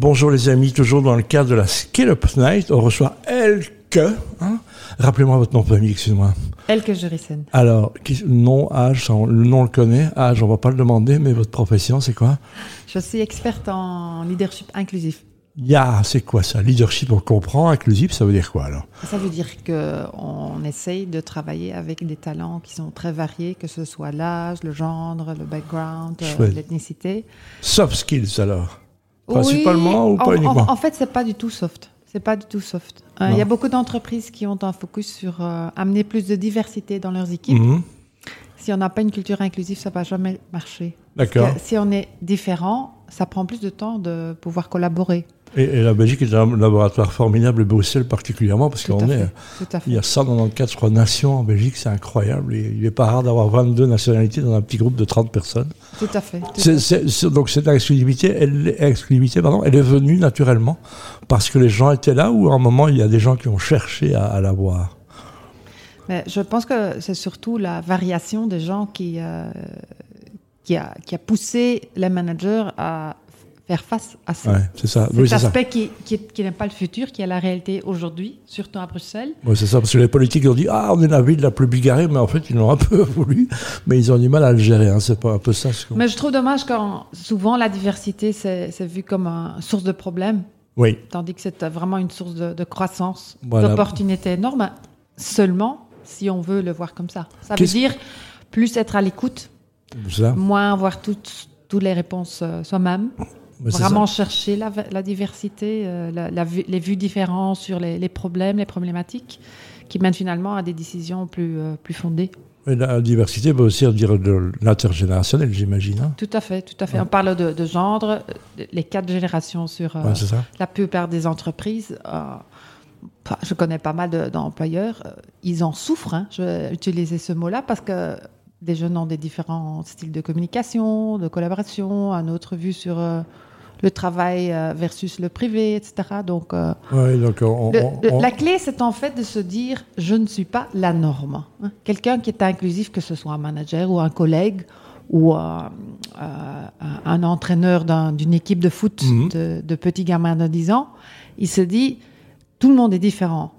Bonjour les amis, toujours dans le cadre de la Skill Up Night, on reçoit Elke. Hein Rappelez-moi votre nom de famille, excusez-moi. Elke Jurissen. Alors, qui- nom, âge, on- le nom on le connaît, âge on va pas le demander, mais votre profession c'est quoi? Je suis experte en leadership inclusif. Ya, c'est quoi ça? Leadership, on comprend, inclusif, ça veut dire quoi alors? Ça veut dire qu'on essaye de travailler avec des talents qui sont très variés, que ce soit l'âge, le genre, le background, l'ethnicité. Soft skills alors Principalement Oui, ou pas en, uniquement en, en fait, c'est pas du tout soft. C'est pas du tout soft. Euh, Il y a beaucoup d'entreprises qui ont un focus sur euh, amener plus de diversité dans leurs équipes. Mhm. Si on n'a pas une culture inclusive, ça va jamais marcher. D'accord. Si on est différent, ça prend plus de temps de pouvoir collaborer. Et, et la Belgique est un laboratoire formidable, et Bruxelles particulièrement, parce qu'on est... Il y a 194, je crois, nations en Belgique, c'est incroyable. Et il n'est pas rare d'avoir 22 nationalités dans un petit groupe de 30 personnes. Tout à fait. tout donc cette exclusivité, elle, exclusivité pardon, elle est venue naturellement parce que les gens étaient là ou à un moment il y a des gens qui ont cherché à, à l'avoir Mais je pense que c'est surtout la variation des gens qui, euh, qui, a, qui a poussé les managers à faire face à ça. Ouais, c'est ça. Cet Oui, c'est ça. aspect qui, qui, qui n'est pas le futur, qui est la réalité aujourd'hui, surtout à Bruxelles. Oui, c'est ça, parce que les politiques ont dit Ah, on est la ville la plus bigarrée, mais en fait, ils l'ont un peu voulu, mais ils ont du mal à le gérer. Hein. C'est pas un peu ça ce Mais je trouve dommage quand souvent la diversité, c'est vu comme une source de problème, Oui, tandis que c'est vraiment une source de, de croissance, Voilà. d'opportunités énormes, seulement si on veut le voir comme ça. Ça veut dire plus être à l'écoute, moins avoir toutes, toutes les réponses euh, soi-même. Vraiment chercher la, la diversité, euh, la- la vue- les vues différentes sur les, les problèmes, les problématiques, qui mènent finalement à des décisions plus, euh, plus fondées. Et la diversité veut aussi dire de l'intergénérationnel, j'imagine. hein. Tout à fait, tout à fait. On parle de, de genre, euh, les quatre générations sur euh, Ouais, la plupart des entreprises. je connais pas mal de- d'employeurs, ils en souffrent. hein. Je vais utiliser ce mot-là parce que des jeunes ont des différents styles de communication, de collaboration, un autre vue sur euh, le travail euh, versus le privé, etc. Donc, euh, Ouais, donc on- le- on- le- on- la clé, c'est en fait de se dire je ne suis pas la norme. hein. Quelqu'un qui est inclusif, que ce soit un manager ou un collègue ou euh, euh, un, entraîneur d'un- d'une équipe de foot Mhm. de, de petits gamins de 10 ans, il se dit tout le monde est différent.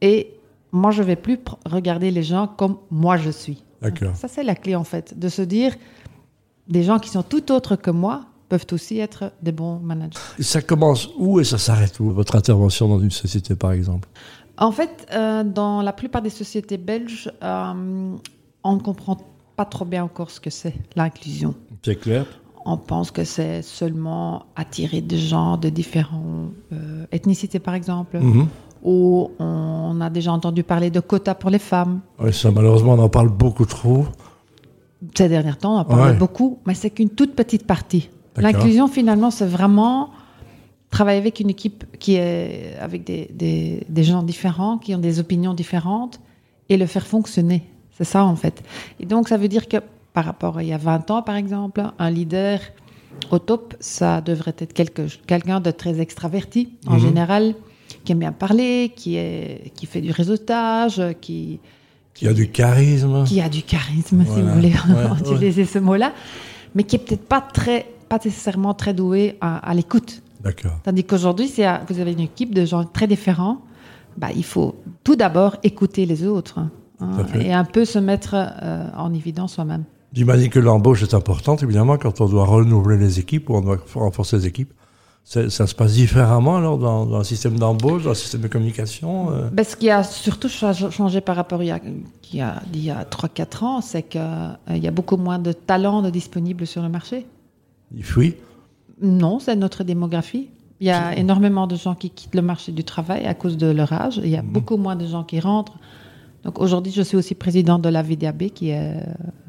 Et moi, je vais plus regarder les gens comme moi je suis. Ça, c'est la clé en fait, de se dire des gens qui sont tout autres que moi peuvent aussi être des bons managers. Ça commence où et ça s'arrête où, votre intervention dans une société, par exemple? En fait, euh, dans la plupart des sociétés belges, euh, on ne comprend pas trop bien encore ce que c'est l'inclusion. C'est clair? On pense que c'est seulement attirer des gens de différentes euh, ethnicités, par exemple, Mhm. ou on a déjà entendu parler de quotas pour les femmes. Ouais, ça, malheureusement, on en parle beaucoup trop. Ces derniers temps, on en parle Ouais. beaucoup, mais c'est qu'une toute petite partie. L'inclusion, finalement, c'est vraiment travailler avec une équipe qui est avec des, des- des gens différents, qui ont des opinions différentes, et le faire fonctionner. C'est ça, en fait. Et donc, ça veut dire que par rapport à il y a 20 ans, par exemple, un leader au top, ça devrait être quelqu'un de très extraverti, en Mhm. général, qui aime bien parler, qui, est, qui fait du réseautage, qui, y a du charisme. qui a du charisme, si vous voulez Ouais, utiliser ce mot-là, mais qui est peut-être pas très, pas nécessairement très doué à, à l'écoute. D'accord. Tandis qu'aujourd'hui, si euh, vous avez une équipe de gens très différents, bah, il faut tout d'abord écouter les autres hein, et un peu se mettre euh, en évidence soi-même. J'imagine que l'embauche est importante, évidemment, quand on doit renouveler les équipes ou on doit renforcer les équipes. C'est- Ça se passe différemment alors dans, dans le système d'embauche, dans le système de communication euh, Ben, ce qui a surtout cha- changé par rapport à il y a, a, il y a 3-4 ans, c'est qu'il y a beaucoup moins de talents disponibles sur le marché. Il fuit. Non, c'est notre démographie. Il y a énormément de gens qui quittent le marché du travail à cause de leur âge. Il y a beaucoup moins de gens qui rentrent. Donc aujourd'hui, je suis aussi présidente de la VDAB, qui est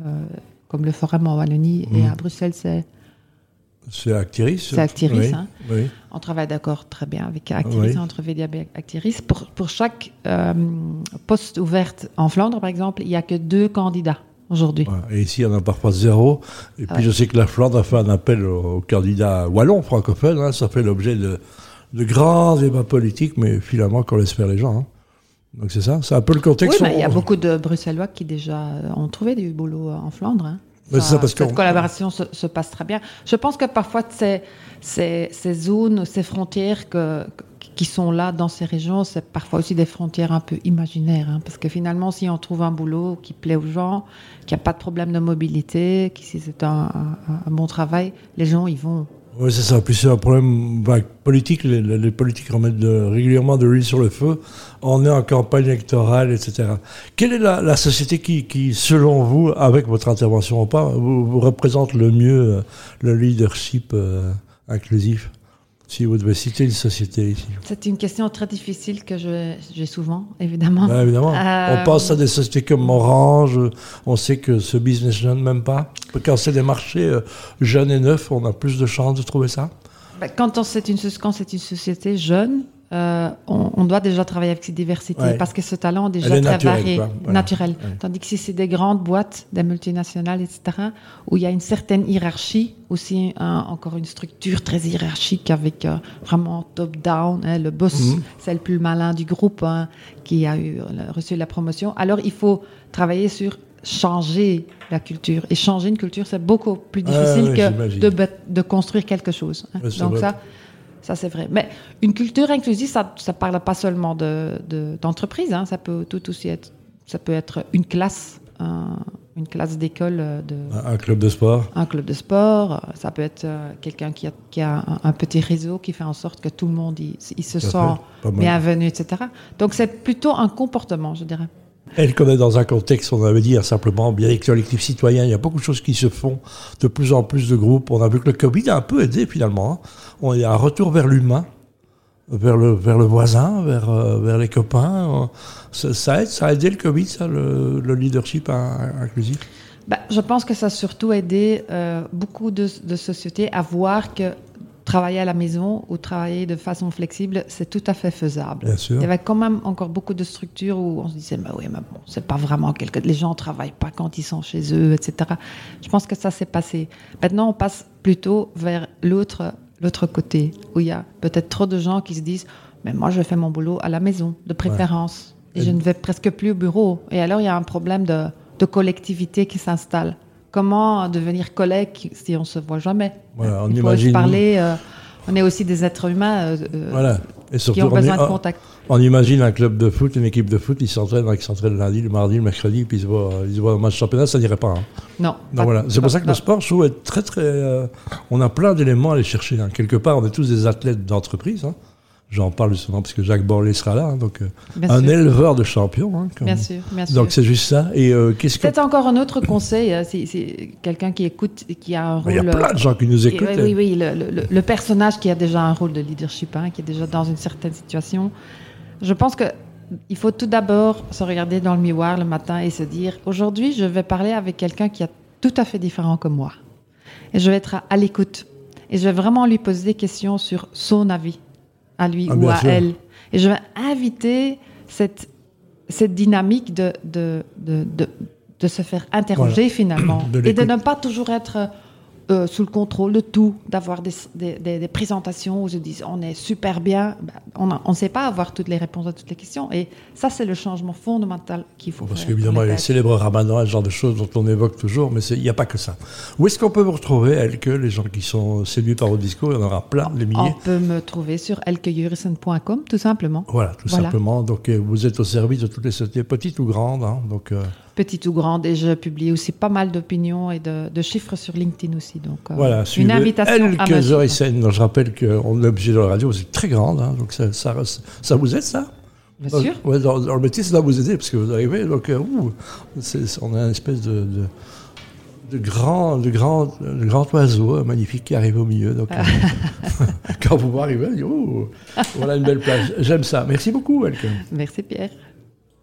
euh, comme le forum en Wallonie et à Bruxelles, c'est C'est Actiris. C'est Actiris, Oui. hein. oui. on travaille d'accord très bien avec Actiris, Oui. entre VDAB et Actiris. Pour, pour chaque euh, poste ouvert en Flandre, par exemple, il n'y a que deux candidats aujourd'hui. Et ici, il y en a parfois zéro. Et puis, Ouais. je sais que la Flandre a fait un appel aux, candidats wallons francophones. hein. Ça fait l'objet de, de grands débats politiques, mais finalement, qu'on laisse faire les gens. hein. Donc, c'est ça. C'est un peu le Oui, contexte. mais il y a On- beaucoup de Bruxellois qui déjà euh, ont trouvé du boulot en Flandre. hein. Ça- parce cette collaboration se, se passe très bien. Je pense que parfois ces, ces, ces zones, ces frontières que, qui sont là dans ces régions, c'est parfois aussi des frontières un peu imaginaires. hein, parce que finalement, si on trouve un boulot qui plaît aux gens, qu'il n'y a pas de problème de mobilité, que si c'est un, un- un bon travail, les gens y vont. Oui, c'est ça. Puis c'est un problème bah, politique. Les, les- politiques remettent de- régulièrement de l'huile sur le feu. On est en campagne électorale, etc. Quelle est la, la société qui, qui, selon vous, avec votre intervention ou pas, vous, vous représente le mieux euh, le leadership euh, inclusif? Si vous devez citer une société ici. C'est une question très difficile que j'ai souvent, évidemment. Ouais, évidemment. Euh, On pense à des sociétés comme Orange. On sait que ce business jeune, même pas. Quand c'est des marchés euh, jeunes et neufs, on a plus de chances de trouver ça. Ben, Quand on- c'est une, soci- quand c'est une société jeune, euh, on, on doit déjà travailler avec cette diversité Ouais. parce que ce talent est déjà est très naturelle, varié. Voilà. naturel. Ouais. Tandis que si c'est des grandes boîtes, des multinationales, etc., où il y a une certaine hiérarchie, aussi encore une structure très hiérarchique avec euh, vraiment top-down, hein, le boss, Mhm. c'est le plus malin du groupe hein, qui a eu, reçu la promotion. Alors il faut travailler sur changer la culture. Et changer une culture, c'est beaucoup plus Ah, difficile que de, construire quelque chose. hein. Donc vrai. ça, ça c'est vrai. Mais une culture inclusive, ça ne parle pas seulement de- de- d'entreprise. hein. Ça peut tout aussi être, ça peut être une classe, un- une classe d'école, euh, de, Un, un club de sport. un club de sport. Ça peut être euh, quelqu'un qui a, qui a un, un petit réseau qui fait en sorte que tout le monde il, il se sent bienvenu, etc. Donc c'est plutôt un comportement, je dirais. Elle connaît dans un contexte, on avait dit hein, simplement, bien les collectifs citoyens, il y a beaucoup de choses qui se font, de plus en plus de groupes. On a vu que le Covid a un peu aidé finalement. hein. On a un retour vers l'humain, vers le, vers le voisin, vers, euh, vers les copains. Ça, aide, ça a aidé le Covid, ça, le, le leadership in- inclusif? Bah, je pense que ça a surtout aidé euh, beaucoup de sociétés à voir que travailler à la maison ou travailler de façon flexible, c'est tout à fait faisable. Bien sûr. Il y avait quand même encore beaucoup de structures où on se disait, bah oui, mais bon, c'est pas vraiment quelque... Les gens travaillent pas quand ils sont chez eux, etc. Je pense que ça s'est passé. Maintenant, on passe plutôt vers l'autre, l'autre côté, où il y a peut-être trop de gens qui se disent, mais moi, je fais mon boulot à la maison, de préférence. Et Et- je ne vais presque plus au bureau. Et alors, il y a un problème de, de collectivité qui s'installe. Comment devenir collègue si on se voit jamais? Voilà, on Il faut imagine- se parler. euh, on est aussi des êtres humains euh, euh, Voilà. Et surtout, qui ont on, besoin de contact. on imagine un club de foot, une équipe de foot, ils s'entraînent, ils s'entraînent le lundi, le mardi, le mercredi, puis ils se voient, ils se voient au match championnat, ça n'irait pas. hein. Non. Donc voilà, c'est pour ça que non. le sport, je trouve, est très très. euh, on a plein d'éléments à aller chercher. hein. Quelque part, on est tous des athlètes d'entreprise. hein. J'en parle souvent parce que Jacques Borlé sera là, hein, donc euh, Bien un sûr. éleveur de champions. hein, comme- Bien sûr, bien sûr. Donc c'est juste ça. Et euh, qu'est-ce que Peut-être encore un autre conseil, euh, si quelqu'un qui écoute qui a un il y a rôle. plein de gens qui nous écoutent. et- oui, oui, oui, le, le- le personnage qui a déjà un rôle de leadership, hein, qui est déjà dans une certaine situation. Je pense que il faut tout d'abord se regarder dans le miroir le matin et se dire aujourd'hui, je vais parler avec quelqu'un qui est tout à fait différent que moi. Et je vais être à, à l'écoute. Et je vais vraiment lui poser des questions sur son avis, à lui Ah, ou à sûr. elle. Et je vais inviter cette, cette dynamique de, de, de, de, de se faire interroger finalement. Et de ne pas toujours être euh, sous le contrôle de tout, d'avoir des, des, des- des présentations où je dis on est super bien. Ben, on on ne sait pas avoir toutes les réponses à toutes les questions. Et ça, c'est le changement fondamental qu'il faut Parce faire. qu'évidemment, a pour les les célèbres ramadans, ce genre de choses dont on évoque toujours, mais il n'y a pas que ça. Où est-ce qu'on peut vous retrouver, que les gens qui sont séduits par vos discours, il y en aura plein, des On milliers. peut me trouver sur elkejurissen.com, tout simplement. Voilà, tout Voilà. simplement. Donc euh, vous êtes au service de toutes les sociétés, petites ou grandes. hein. donc euh, Petite ou grande, et je publie aussi pas mal d'opinions et de, de chiffres sur LinkedIn aussi. Donc, euh, Voilà, une invitation à Elke. Zorissen. Donc, Je rappelle qu'on est obligé de la radio, c'est très grande, hein, donc ça, ça, ça vous aide ça? Bien sûr. Ouais, dans, dans le métier, ça doit vous aider, parce que vous arrivez, donc euh, ouh, on a une espèce de, de, de grand, de, grand, de grand oiseau euh, magnifique qui arrive au milieu. Donc, quand vous arrivez, on dit, ouh, voilà une belle plage. J'aime ça. Merci beaucoup, Elke. Merci Pierre.